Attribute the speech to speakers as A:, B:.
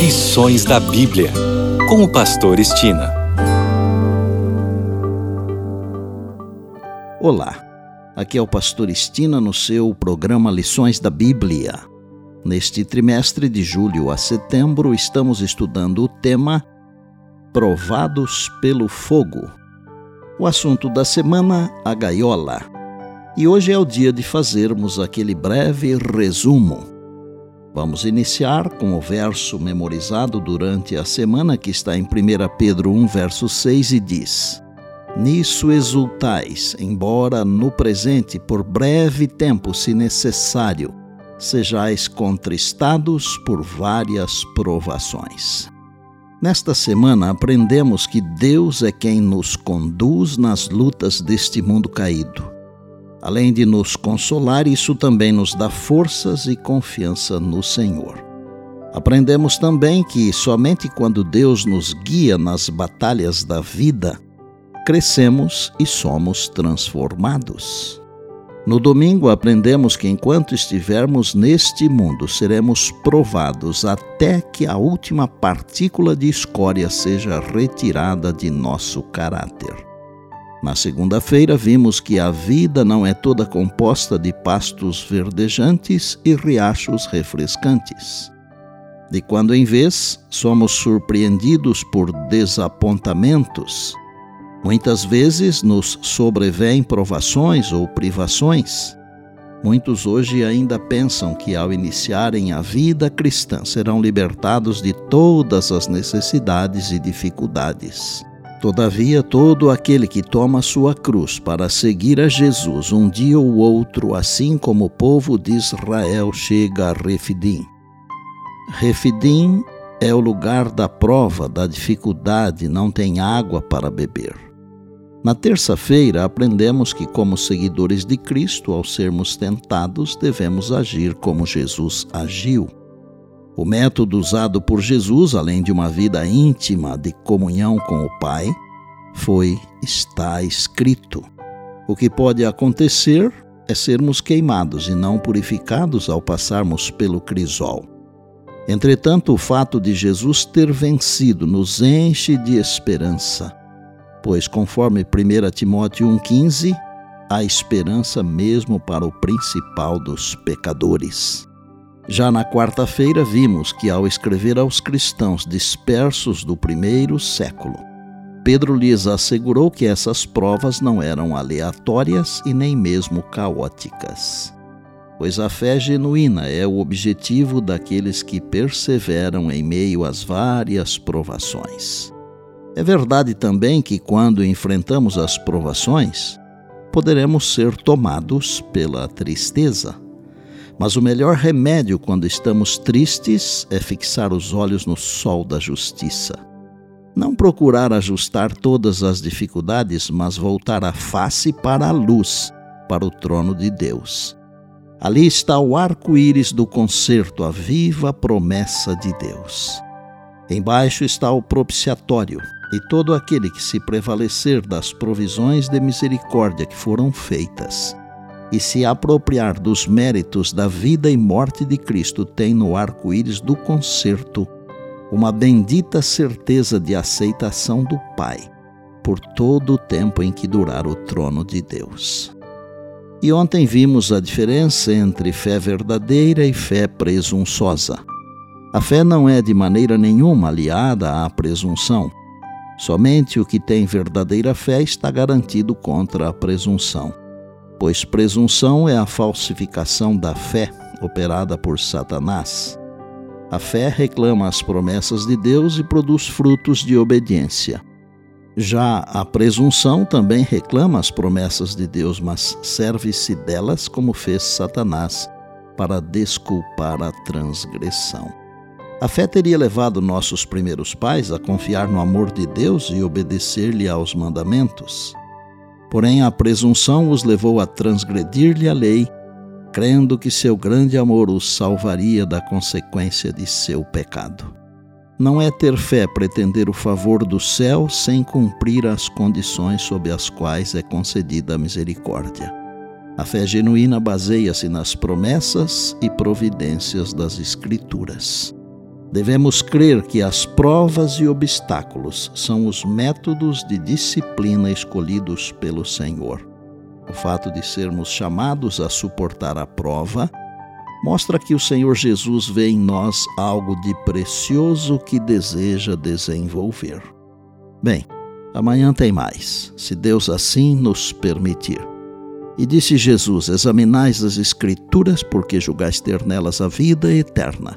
A: Lições da Bíblia, com o Pastor Estina.
B: Olá, aqui é o Pastor Estina no seu programa Lições da Bíblia. Neste trimestre de julho a setembro, estamos estudando o tema Provados pelo Fogo. O assunto da semana, a gaiola. E hoje é o dia de fazermos aquele breve resumo Vamos iniciar com o verso memorizado durante a semana que está em 1 Pedro 1, verso 6 e diz: Nisso exultais, embora no presente, por breve tempo, se necessário, sejais contristados por várias provações. Nesta semana aprendemos que Deus é quem nos conduz nas lutas deste mundo caído Além de nos consolar, isso também nos dá forças e confiança no Senhor. Aprendemos também que somente quando Deus nos guia nas batalhas da vida, crescemos e somos transformados. No domingo, aprendemos que enquanto estivermos neste mundo, seremos provados até que a última partícula de escória seja retirada de nosso caráter. Na segunda-feira, vimos que a vida não é toda composta de pastos verdejantes e riachos refrescantes. De quando em vez, somos surpreendidos por desapontamentos. Muitas vezes nos sobrevêm provações ou privações. Muitos hoje ainda pensam que, ao iniciarem a vida cristã, serão libertados de todas as necessidades e dificuldades. Todavia, todo aquele que toma sua cruz para seguir a Jesus um dia ou outro, assim como o povo de Israel chega a Refidim. Refidim é o lugar da prova, da dificuldade, não tem água para beber. Na terça-feira, aprendemos que, como seguidores de Cristo, ao sermos tentados, devemos agir como Jesus agiu. O método usado por Jesus, além de uma vida íntima de comunhão com o Pai, foi está escrito. O que pode acontecer é sermos queimados e não purificados ao passarmos pelo crisol. Entretanto, o fato de Jesus ter vencido nos enche de esperança, pois, conforme 1 Timóteo 1,15, há esperança mesmo para o principal dos pecadores. Já na quarta-feira, vimos que, ao escrever aos cristãos dispersos do primeiro século, Pedro lhes assegurou que essas provas não eram aleatórias e nem mesmo caóticas, pois a fé genuína é o objetivo daqueles que perseveram em meio às várias provações. É verdade também que, quando enfrentamos as provações, poderemos ser tomados pela tristeza mas o melhor remédio quando estamos tristes é fixar os olhos no sol da justiça. Não procurar ajustar todas as dificuldades, mas voltar a face para a luz, para o trono de Deus. Ali está o arco-íris do concerto, a viva promessa de Deus. Embaixo está o propiciatório, e todo aquele que se prevalecer das provisões de misericórdia que foram feitas e se apropriar dos méritos da vida e morte de Cristo tem no arco-íris do concerto uma bendita certeza de aceitação do Pai por todo o tempo em que durar o trono de Deus. E ontem vimos a diferença entre fé verdadeira e fé presunçosa. A fé não é de maneira nenhuma aliada à presunção. Somente o que tem verdadeira fé está garantido contra a presunção pois presunção é a falsificação da fé operada por Satanás. A fé reclama as promessas de Deus e produz frutos de obediência. Já a presunção também reclama as promessas de Deus, mas serve-se delas como fez Satanás para desculpar a transgressão. A fé teria levado nossos primeiros pais a confiar no amor de Deus e obedecer-lhe aos mandamentos. Porém, a presunção os levou a transgredir-lhe a lei, crendo que seu grande amor os salvaria da consequência de seu pecado. Não é ter fé pretender o favor do céu sem cumprir as condições sob as quais é concedida a misericórdia. A fé genuína baseia-se nas promessas e providências das Escrituras. Devemos crer que as provas e obstáculos são os métodos de disciplina escolhidos pelo Senhor. O fato de sermos chamados a suportar a prova mostra que o Senhor Jesus vê em nós algo de precioso que deseja desenvolver. Bem, amanhã tem mais, se Deus assim nos permitir. E disse Jesus: Examinais as Escrituras, porque julgais ter nelas a vida eterna.